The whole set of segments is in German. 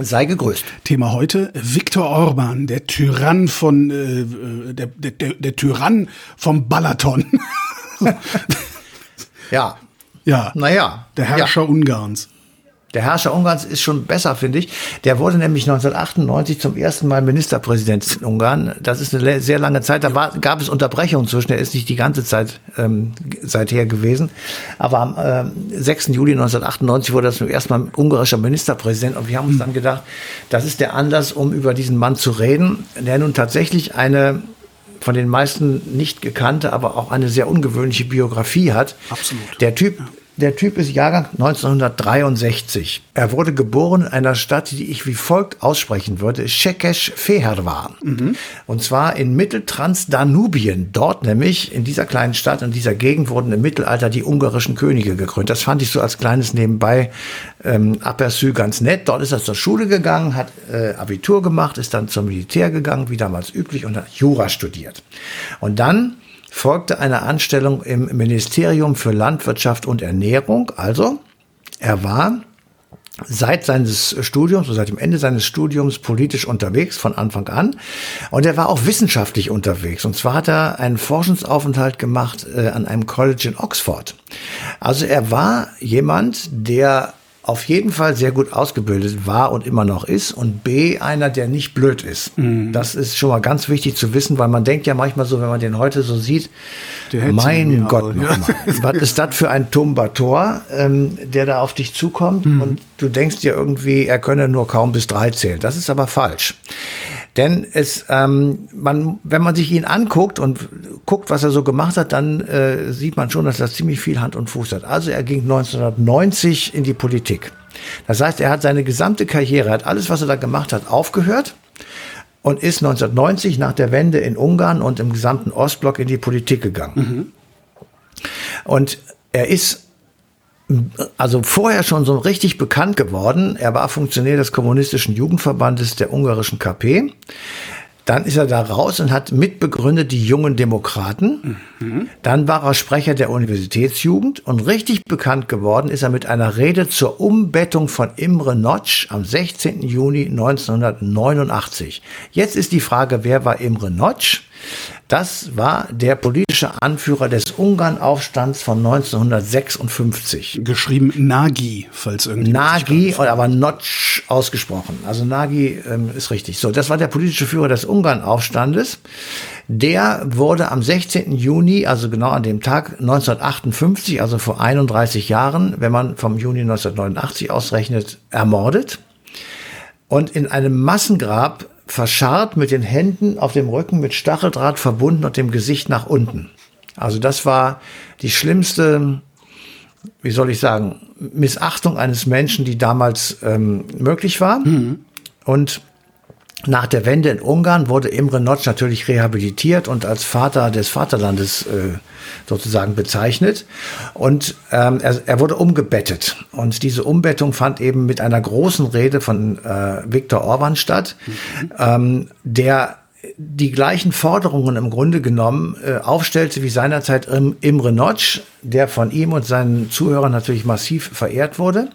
Sei gegrüßt. Thema heute, Viktor Orban, der Tyrann von, äh, äh der, der, der, der Tyrann vom Balaton. ja. Ja. Naja. Der Herrscher ja. Ungarns. Der Herrscher Ungarns ist schon besser, finde ich. Der wurde nämlich 1998 zum ersten Mal Ministerpräsident in Ungarn. Das ist eine sehr lange Zeit. Da war, gab es Unterbrechungen zwischen. Er ist nicht die ganze Zeit ähm, seither gewesen. Aber am äh, 6. Juli 1998 wurde er zum ersten Mal ungarischer Ministerpräsident. Und wir haben uns dann gedacht, das ist der Anlass, um über diesen Mann zu reden, der nun tatsächlich eine von den meisten nicht gekannte, aber auch eine sehr ungewöhnliche Biografie hat. Absolut. Der Typ. Der Typ ist Jahrgang 1963. Er wurde geboren in einer Stadt, die ich wie folgt aussprechen würde, Shekesh Fehervar. Mhm. Und zwar in Mitteltransdanubien. Dort nämlich, in dieser kleinen Stadt, in dieser Gegend wurden im Mittelalter die ungarischen Könige gekrönt. Das fand ich so als kleines Nebenbei ähm, Aperçu ganz nett. Dort ist er zur Schule gegangen, hat äh, Abitur gemacht, ist dann zum Militär gegangen, wie damals üblich, und hat Jura studiert. Und dann folgte eine Anstellung im Ministerium für Landwirtschaft und Ernährung. Also, er war seit seines Studiums, seit dem Ende seines Studiums politisch unterwegs von Anfang an. Und er war auch wissenschaftlich unterwegs. Und zwar hat er einen Forschungsaufenthalt gemacht äh, an einem College in Oxford. Also er war jemand, der auf jeden Fall sehr gut ausgebildet war und immer noch ist und B, einer, der nicht blöd ist. Mhm. Das ist schon mal ganz wichtig zu wissen, weil man denkt ja manchmal so, wenn man den heute so sieht, mein Gott, ja. was ist das für ein Tumbator, ähm, der da auf dich zukommt mhm. und du denkst dir irgendwie, er könne nur kaum bis drei zählen. Das ist aber falsch. Denn es, ähm, man, wenn man sich ihn anguckt und guckt, was er so gemacht hat, dann äh, sieht man schon, dass das ziemlich viel Hand und Fuß hat. Also er ging 1990 in die Politik. Das heißt, er hat seine gesamte Karriere, hat alles, was er da gemacht hat, aufgehört und ist 1990 nach der Wende in Ungarn und im gesamten Ostblock in die Politik gegangen. Mhm. Und er ist also vorher schon so richtig bekannt geworden. Er war Funktionär des Kommunistischen Jugendverbandes der ungarischen KP. Dann ist er da raus und hat mitbegründet die jungen Demokraten. Mhm. Dann war er Sprecher der Universitätsjugend und richtig bekannt geworden ist er mit einer Rede zur Umbettung von Imre Notch am 16. Juni 1989. Jetzt ist die Frage, wer war Imre Notch? Das war der politische Anführer des Ungarnaufstands von 1956. Geschrieben Nagi, falls irgendwie. Nagi, aber Notch ausgesprochen. Also Nagi ähm, ist richtig. So, das war der politische Führer des Ungarnaufstandes. Der wurde am 16. Juni, also genau an dem Tag 1958, also vor 31 Jahren, wenn man vom Juni 1989 ausrechnet, ermordet. Und in einem Massengrab verscharrt mit den Händen auf dem Rücken mit Stacheldraht verbunden und dem Gesicht nach unten. Also das war die schlimmste, wie soll ich sagen, Missachtung eines Menschen, die damals ähm, möglich war. Mhm. Und nach der Wende in Ungarn wurde Imre Notch natürlich rehabilitiert und als Vater des Vaterlandes äh, sozusagen bezeichnet. Und ähm, er, er, wurde umgebettet. Und diese Umbettung fand eben mit einer großen Rede von äh, Viktor Orban statt, mhm. ähm, der die gleichen Forderungen im Grunde genommen äh, aufstellte wie seinerzeit im, Imre Notch, der von ihm und seinen Zuhörern natürlich massiv verehrt wurde.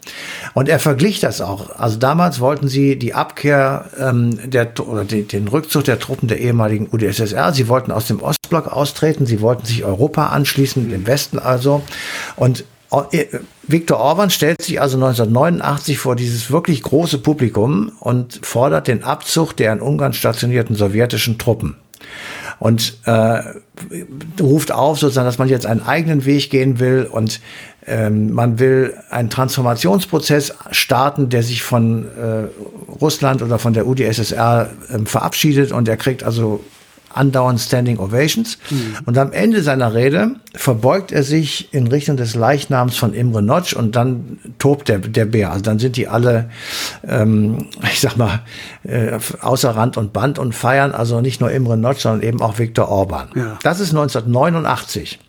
Und er verglich das auch. Also damals wollten sie die Abkehr ähm, der oder die, den Rückzug der Truppen der ehemaligen UdSSR. Sie wollten aus dem Ostblock austreten. Sie wollten sich Europa anschließen, dem Westen also. Und Viktor Orban stellt sich also 1989 vor dieses wirklich große Publikum und fordert den Abzug der in Ungarn stationierten sowjetischen Truppen. Und äh, ruft auf, sozusagen, dass man jetzt einen eigenen Weg gehen will und ähm, man will einen Transformationsprozess starten, der sich von äh, Russland oder von der UdSSR äh, verabschiedet und er kriegt also andauernd Standing Ovations. Mhm. Und am Ende seiner Rede verbeugt er sich in Richtung des Leichnams von Imre Notch und dann tobt der, der Bär. Also dann sind die alle, ähm, ich sag mal, äh, außer Rand und Band und feiern also nicht nur Imre Notch, sondern eben auch Viktor Orban. Ja. Das ist 1989.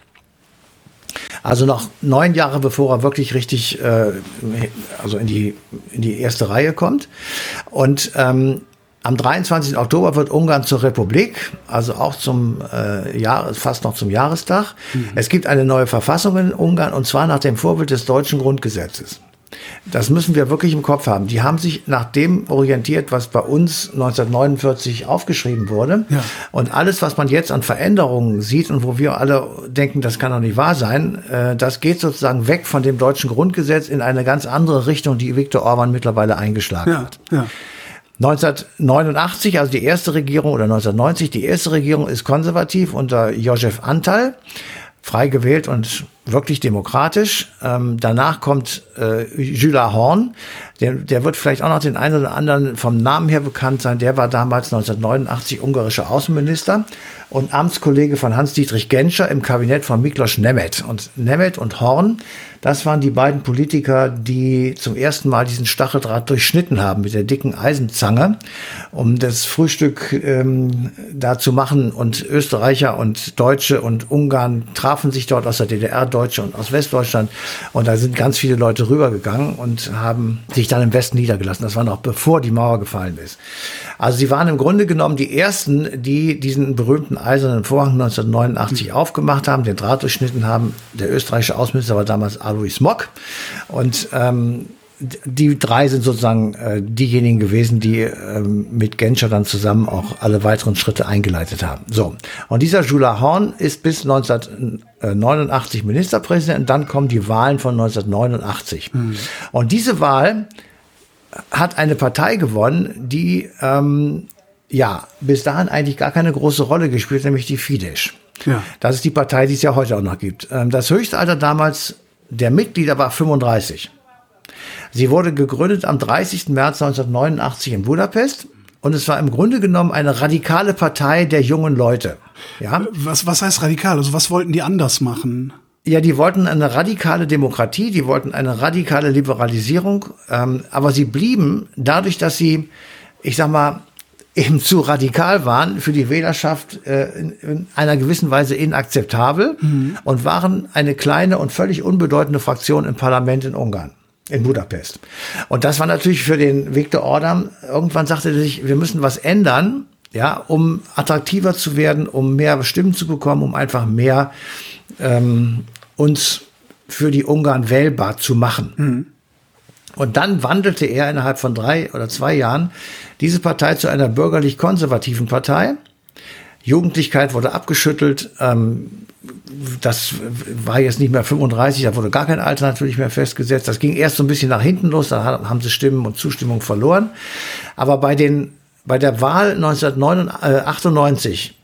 Also noch neun Jahre bevor er wirklich richtig äh, also in die, in die erste Reihe kommt. Und ähm, am 23. Oktober wird Ungarn zur Republik, also auch zum äh, Jahr, fast noch zum Jahrestag. Mhm. Es gibt eine neue Verfassung in Ungarn und zwar nach dem Vorbild des deutschen Grundgesetzes. Das müssen wir wirklich im Kopf haben. Die haben sich nach dem orientiert, was bei uns 1949 aufgeschrieben wurde. Ja. Und alles, was man jetzt an Veränderungen sieht und wo wir alle denken, das kann doch nicht wahr sein, äh, das geht sozusagen weg von dem deutschen Grundgesetz in eine ganz andere Richtung, die Viktor Orban mittlerweile eingeschlagen ja. hat. Ja. 1989, also die erste Regierung, oder 1990, die erste Regierung ist konservativ unter Josef Antal, frei gewählt und wirklich demokratisch. Ähm, danach kommt äh, Jules Horn, der, der wird vielleicht auch noch den einen oder anderen vom Namen her bekannt sein. Der war damals 1989 ungarischer Außenminister und Amtskollege von Hans-Dietrich Genscher im Kabinett von Miklos Nemeth. Und Nemeth und Horn, das waren die beiden Politiker, die zum ersten Mal diesen Stacheldraht durchschnitten haben mit der dicken Eisenzange, um das Frühstück ähm, da zu machen. Und Österreicher und Deutsche und Ungarn trafen sich dort aus der DDR, Deutsche und aus Westdeutschland. Und da sind ganz viele Leute rübergegangen und haben sich dann im Westen niedergelassen. Das war noch bevor die Mauer gefallen ist. Also sie waren im Grunde genommen die ersten, die diesen berühmten eisernen Vorhang 1989 mhm. aufgemacht haben, den Draht durchschnitten haben. Der österreichische Außenminister war damals Alois Mock. Und ähm, die drei sind sozusagen äh, diejenigen gewesen, die ähm, mit Genscher dann zusammen auch alle weiteren Schritte eingeleitet haben. So. Und dieser Jula Horn ist bis 1989 Ministerpräsident und dann kommen die Wahlen von 1989. Mhm. Und diese Wahl hat eine Partei gewonnen, die ähm, ja bis dahin eigentlich gar keine große Rolle gespielt, nämlich die Fidesz. Ja. Das ist die Partei, die es ja heute auch noch gibt. Ähm, das Höchstalter damals der Mitglieder war 35. Sie wurde gegründet am 30. März 1989 in Budapest und es war im Grunde genommen eine radikale Partei der jungen Leute. Ja? Was, was heißt radikal? Also was wollten die anders machen? Ja, die wollten eine radikale Demokratie, die wollten eine radikale Liberalisierung, ähm, aber sie blieben dadurch, dass sie, ich sag mal, eben zu radikal waren für die Wählerschaft äh, in, in einer gewissen Weise inakzeptabel mhm. und waren eine kleine und völlig unbedeutende Fraktion im Parlament in Ungarn in Budapest. Und das war natürlich für den Viktor Orban, irgendwann sagte er sich, wir müssen was ändern, ja, um attraktiver zu werden, um mehr Stimmen zu bekommen, um einfach mehr ähm, uns für die Ungarn wählbar zu machen. Mhm. Und dann wandelte er innerhalb von drei oder zwei Jahren diese Partei zu einer bürgerlich-konservativen Partei. Jugendlichkeit wurde abgeschüttelt. Ähm, das war jetzt nicht mehr 35, da wurde gar kein Alter natürlich mehr festgesetzt. Das ging erst so ein bisschen nach hinten los, da haben sie Stimmen und Zustimmung verloren. Aber bei den, bei der Wahl 1998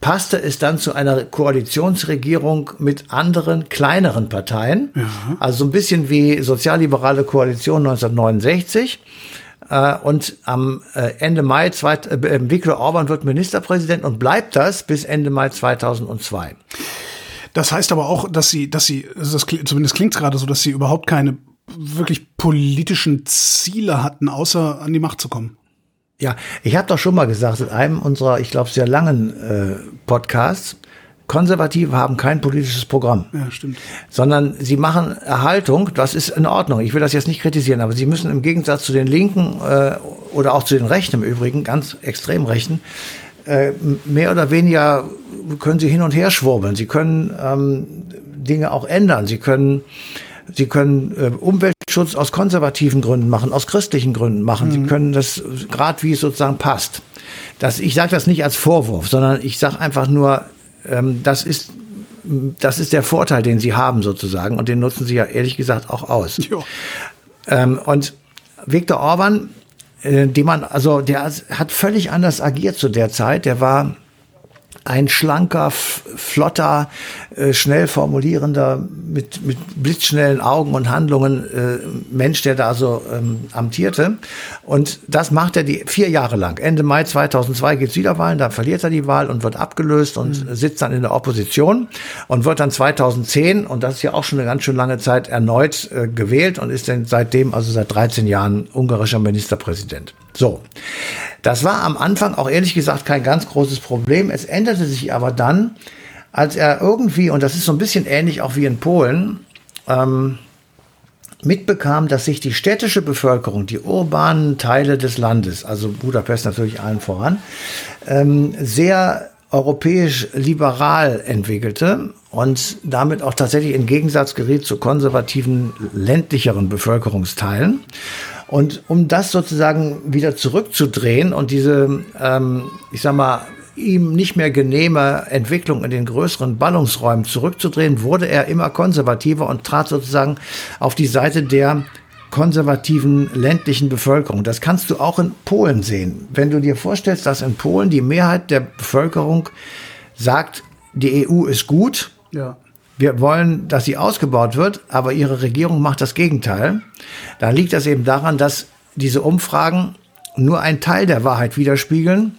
passte es dann zu einer Koalitionsregierung mit anderen kleineren Parteien. Ja. Also so ein bisschen wie sozialliberale Koalition 1969. Äh, und am äh, Ende Mai, zwei, äh, Viktor Orban wird Ministerpräsident und bleibt das bis Ende Mai 2002. Das heißt aber auch, dass sie, dass sie, also das, zumindest klingt es gerade so, dass sie überhaupt keine wirklich politischen Ziele hatten, außer an die Macht zu kommen. Ja, ich habe doch schon mal gesagt in einem unserer, ich glaube, sehr langen äh, Podcasts, Konservative haben kein politisches Programm. Ja, stimmt. Sondern sie machen Erhaltung, das ist in Ordnung. Ich will das jetzt nicht kritisieren, aber sie müssen im Gegensatz zu den Linken äh, oder auch zu den Rechten im Übrigen, ganz extrem Rechten, äh, mehr oder weniger können sie hin und her schwurbeln. Sie können ähm, Dinge auch ändern. Sie können Sie können äh, Umweltschutz aus konservativen Gründen machen, aus christlichen Gründen machen. Mhm. Sie können das gerade wie es sozusagen passt. Das, ich sage das nicht als Vorwurf, sondern ich sage einfach nur, ähm, das ist das ist der Vorteil, den sie haben sozusagen und den nutzen sie ja ehrlich gesagt auch aus. Ähm, und Viktor Orban, äh, die man, also der hat völlig anders agiert zu der Zeit. Der war ein schlanker, flotter, äh, schnell formulierender, mit, mit blitzschnellen Augen und Handlungen äh, Mensch, der da so ähm, amtierte. Und das macht er die vier Jahre lang. Ende Mai 2002 gibt's wieder Wahlen, da verliert er die Wahl und wird abgelöst und mhm. sitzt dann in der Opposition und wird dann 2010, und das ist ja auch schon eine ganz schön lange Zeit, erneut äh, gewählt und ist dann seitdem, also seit 13 Jahren, ungarischer Ministerpräsident. So. Das war am Anfang auch ehrlich gesagt kein ganz großes Problem. Es änderte sich aber dann, als er irgendwie, und das ist so ein bisschen ähnlich auch wie in Polen, ähm, mitbekam, dass sich die städtische Bevölkerung, die urbanen Teile des Landes, also Budapest natürlich allen voran, ähm, sehr europäisch liberal entwickelte und damit auch tatsächlich in Gegensatz geriet zu konservativen ländlicheren Bevölkerungsteilen. Und um das sozusagen wieder zurückzudrehen und diese, ähm, ich sag mal, ihm nicht mehr genehme Entwicklung in den größeren Ballungsräumen zurückzudrehen, wurde er immer konservativer und trat sozusagen auf die Seite der konservativen ländlichen Bevölkerung. Das kannst du auch in Polen sehen. Wenn du dir vorstellst, dass in Polen die Mehrheit der Bevölkerung sagt, die EU ist gut, ja wir wollen, dass sie ausgebaut wird, aber ihre Regierung macht das Gegenteil. Da liegt das eben daran, dass diese Umfragen nur einen Teil der Wahrheit widerspiegeln,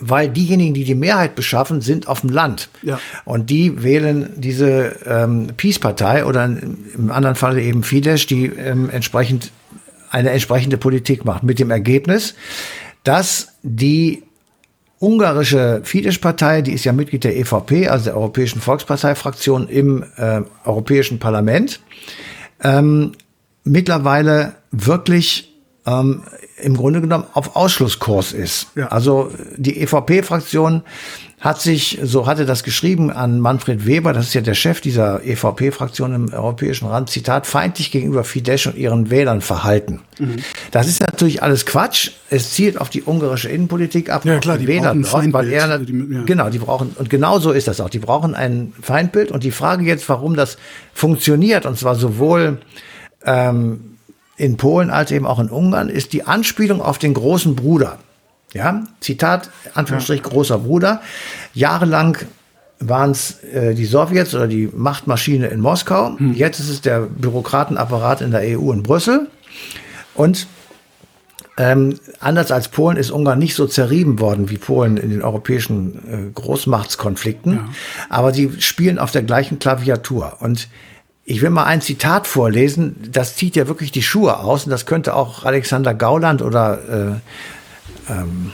weil diejenigen, die die Mehrheit beschaffen, sind auf dem Land. Ja. Und die wählen diese ähm, Peace-Partei oder im anderen Fall eben Fidesz, die ähm, entsprechend eine entsprechende Politik macht. Mit dem Ergebnis, dass die ungarische Fidesz-Partei, die ist ja Mitglied der EVP, also der Europäischen Volkspartei-Fraktion im äh, Europäischen Parlament, ähm, mittlerweile wirklich ähm, im Grunde genommen auf Ausschlusskurs ist. Ja. Also die EVP-Fraktion hat sich, so hatte das geschrieben an Manfred Weber, das ist ja der Chef dieser EVP-Fraktion im Europäischen Rat, Zitat, feindlich gegenüber Fidesz und ihren Wählern verhalten. Mhm. Das ist natürlich alles Quatsch. Es zielt auf die ungarische Innenpolitik ab. Ja, klar, die Wähler brauchen weil er, ja. Genau, die brauchen, und genau so ist das auch. Die brauchen ein Feindbild. Und die Frage jetzt, warum das funktioniert, und zwar sowohl ähm, in Polen als eben auch in Ungarn, ist die Anspielung auf den großen Bruder. Ja, Zitat, Anführungsstrich, ja. großer Bruder. Jahrelang waren es äh, die Sowjets oder die Machtmaschine in Moskau. Hm. Jetzt ist es der Bürokratenapparat in der EU in Brüssel. Und ähm, anders als Polen ist Ungarn nicht so zerrieben worden wie Polen in den europäischen äh, Großmachtskonflikten. Ja. Aber sie spielen auf der gleichen Klaviatur. Und ich will mal ein Zitat vorlesen, das zieht ja wirklich die Schuhe aus und das könnte auch Alexander Gauland oder äh, ähm,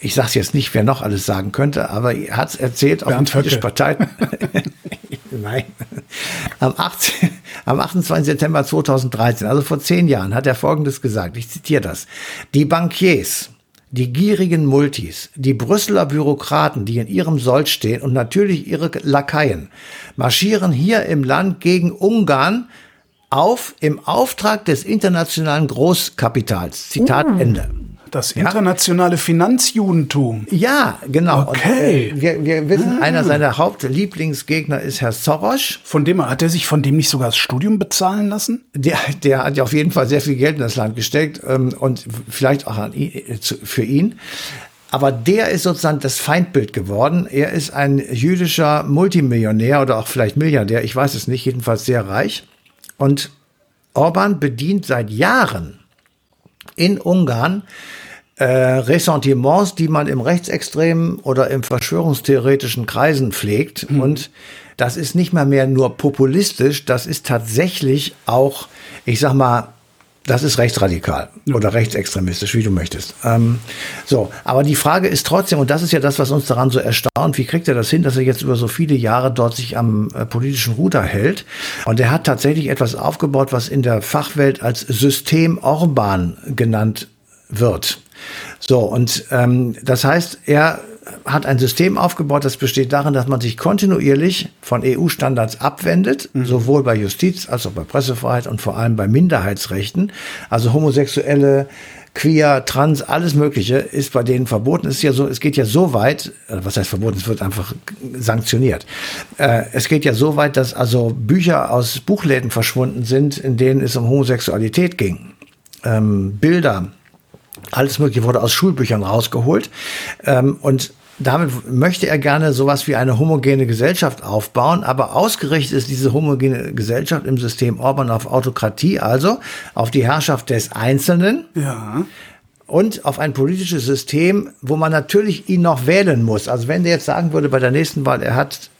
ich sage jetzt nicht, wer noch alles sagen könnte, aber er hat es erzählt auf dem Partei. Nein. Am, 18, am 28. September 2013, also vor zehn Jahren, hat er Folgendes gesagt. Ich zitiere das. Die Bankiers, die gierigen Multis, die Brüsseler Bürokraten, die in ihrem Sold stehen und natürlich ihre Lakaien, marschieren hier im Land gegen Ungarn auf im Auftrag des internationalen Großkapitals. Zitat uh. Ende. Das internationale ja. Finanzjudentum. Ja, genau. Okay. Und, äh, wir, wir wissen, ah. einer seiner Hauptlieblingsgegner ist Herr Soros. Von dem hat er sich von dem nicht sogar das Studium bezahlen lassen? Der, der hat ja auf jeden Fall sehr viel Geld in das Land gesteckt ähm, und vielleicht auch an, äh, für ihn. Aber der ist sozusagen das Feindbild geworden. Er ist ein jüdischer Multimillionär oder auch vielleicht Milliardär, ich weiß es nicht, jedenfalls sehr reich. Und Orban bedient seit Jahren in Ungarn äh, Ressentiments, die man im rechtsextremen oder im verschwörungstheoretischen Kreisen pflegt. Mhm. Und das ist nicht mal mehr nur populistisch, das ist tatsächlich auch, ich sag mal, das ist rechtsradikal oder rechtsextremistisch, wie du möchtest. Ähm, so, aber die Frage ist trotzdem, und das ist ja das, was uns daran so erstaunt, wie kriegt er das hin, dass er jetzt über so viele Jahre dort sich am äh, politischen Ruder hält? Und er hat tatsächlich etwas aufgebaut, was in der Fachwelt als System Orban genannt wird. So, und ähm, das heißt, er hat ein System aufgebaut, das besteht darin, dass man sich kontinuierlich von EU-Standards abwendet, mhm. sowohl bei Justiz als auch bei Pressefreiheit und vor allem bei Minderheitsrechten. Also Homosexuelle, Queer, Trans, alles Mögliche ist bei denen verboten. Es ist ja so, es geht ja so weit, äh, was heißt verboten, es wird einfach sanktioniert. Äh, es geht ja so weit, dass also Bücher aus Buchläden verschwunden sind, in denen es um Homosexualität ging. Ähm, Bilder, alles Mögliche wurde aus Schulbüchern rausgeholt. Ähm, und damit möchte er gerne sowas wie eine homogene Gesellschaft aufbauen, aber ausgerichtet ist diese homogene Gesellschaft im System Orban auf Autokratie, also auf die Herrschaft des Einzelnen. Ja. Und auf ein politisches System, wo man natürlich ihn noch wählen muss. Also wenn der jetzt sagen würde bei der nächsten Wahl, er hat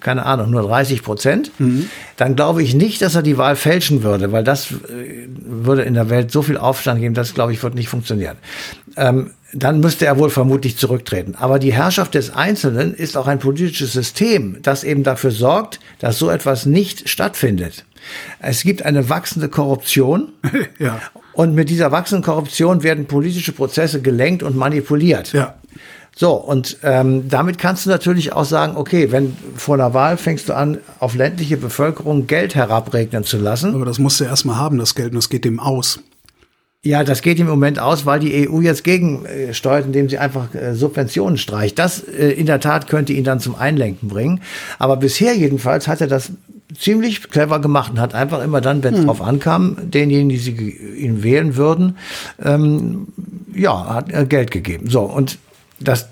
keine Ahnung, nur 30 Prozent, mhm. dann glaube ich nicht, dass er die Wahl fälschen würde, weil das äh, würde in der Welt so viel Aufstand geben, das glaube ich wird nicht funktionieren. Ähm, dann müsste er wohl vermutlich zurücktreten. Aber die Herrschaft des Einzelnen ist auch ein politisches System, das eben dafür sorgt, dass so etwas nicht stattfindet. Es gibt eine wachsende Korruption. ja. Und mit dieser wachsenden Korruption werden politische Prozesse gelenkt und manipuliert. Ja. So, und ähm, damit kannst du natürlich auch sagen, okay, wenn vor einer Wahl fängst du an, auf ländliche Bevölkerung Geld herabregnen zu lassen. Aber das musst du erstmal haben, das Geld, und das geht dem aus. Ja, das geht im Moment aus, weil die EU jetzt gegensteuert, indem sie einfach äh, Subventionen streicht. Das äh, in der Tat könnte ihn dann zum Einlenken bringen. Aber bisher jedenfalls hat er das ziemlich clever gemacht und hat einfach immer dann, wenn es hm. drauf ankam, denjenigen, die sie ihn wählen würden, ähm, ja, hat er Geld gegeben. So, und das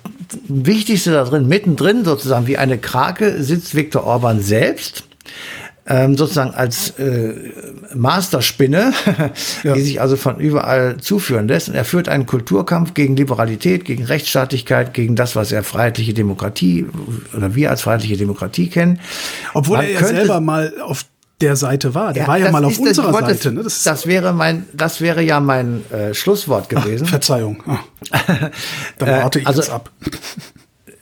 Wichtigste da drin, mittendrin sozusagen wie eine Krake, sitzt Viktor Orban selbst. Ähm, sozusagen als äh, Masterspinne, ja. die sich also von überall zuführen lässt. Und er führt einen Kulturkampf gegen Liberalität, gegen Rechtsstaatlichkeit, gegen das, was er freiheitliche Demokratie oder wir als freiheitliche Demokratie kennen. Obwohl Man er ja selber mal auf der Seite war. Der ja, war ja mal auf unserer wollte, Seite. Ne? Das, das, wäre mein, das wäre ja mein äh, Schlusswort gewesen. Ach, Verzeihung. Ah. Dann warte ich also, jetzt ab.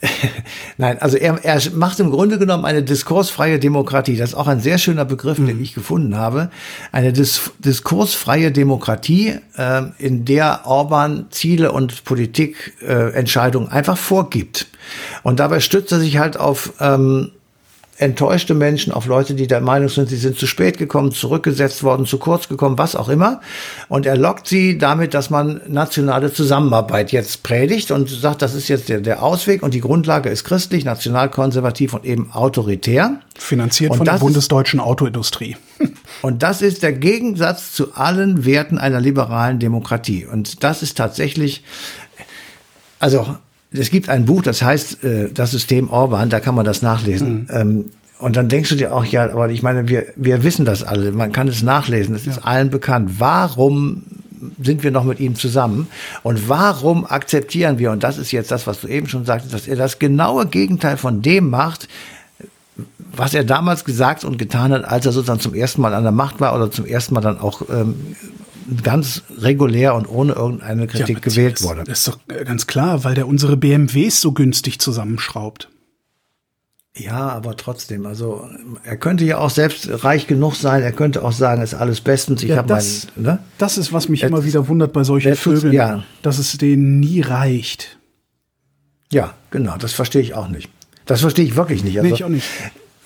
Nein, also er, er macht im Grunde genommen eine diskursfreie Demokratie. Das ist auch ein sehr schöner Begriff, mhm. den ich gefunden habe. Eine Dis diskursfreie Demokratie, äh, in der Orban Ziele und Politikentscheidungen äh, einfach vorgibt. Und dabei stützt er sich halt auf ähm, enttäuschte Menschen, auf Leute, die der Meinung sind, sie sind zu spät gekommen, zurückgesetzt worden, zu kurz gekommen, was auch immer. Und er lockt sie damit, dass man nationale Zusammenarbeit jetzt predigt und sagt, das ist jetzt der, der Ausweg und die Grundlage ist christlich, nationalkonservativ und eben autoritär. Finanziert und von der bundesdeutschen Autoindustrie. Und das ist der Gegensatz zu allen Werten einer liberalen Demokratie. Und das ist tatsächlich, also es gibt ein Buch, das heißt äh, Das System Orban, da kann man das nachlesen. Mhm. Ähm, und dann denkst du dir auch, ja, aber ich meine, wir, wir wissen das alle, man kann es nachlesen, es ja. ist allen bekannt. Warum sind wir noch mit ihm zusammen? Und warum akzeptieren wir, und das ist jetzt das, was du eben schon sagtest, dass er das genaue Gegenteil von dem macht, was er damals gesagt und getan hat, als er sozusagen zum ersten Mal an der Macht war oder zum ersten Mal dann auch ähm, ganz regulär und ohne irgendeine Kritik ja, gewählt wurde. Das ist doch ganz klar, weil der unsere BMWs so günstig zusammenschraubt. Ja, aber trotzdem, also er könnte ja auch selbst reich genug sein, er könnte auch sagen, es ist alles bestens. Ich ja, habe das, mein, ne? das ist, was mich Jetzt, immer wieder wundert bei solchen Vögeln, ja. dass es denen nie reicht. Ja, genau, das verstehe ich auch nicht. Das verstehe ich wirklich nicht. Also, nee, ich auch nicht.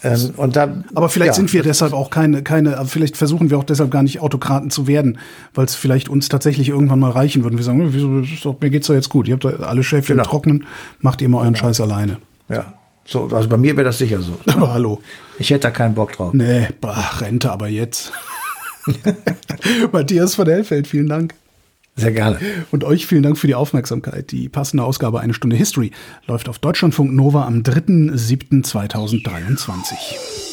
Ähm, und da, aber vielleicht ja, sind wir deshalb auch keine, keine, vielleicht versuchen wir auch deshalb gar nicht Autokraten zu werden, weil es vielleicht uns tatsächlich irgendwann mal reichen würde. Wir sagen, wieso, mir geht's doch jetzt gut. Ihr habt alle Schäfchen genau. trocknen, macht ihr mal euren genau. Scheiß alleine. Ja. So, also bei mir wäre das sicher so. Aber hallo. Ich hätte da keinen Bock drauf. Nee, bah, Rente aber jetzt. Matthias von Hellfeld, vielen Dank. Sehr gerne. Und euch vielen Dank für die Aufmerksamkeit. Die passende Ausgabe Eine Stunde History läuft auf Deutschlandfunk Nova am 3.7.2023.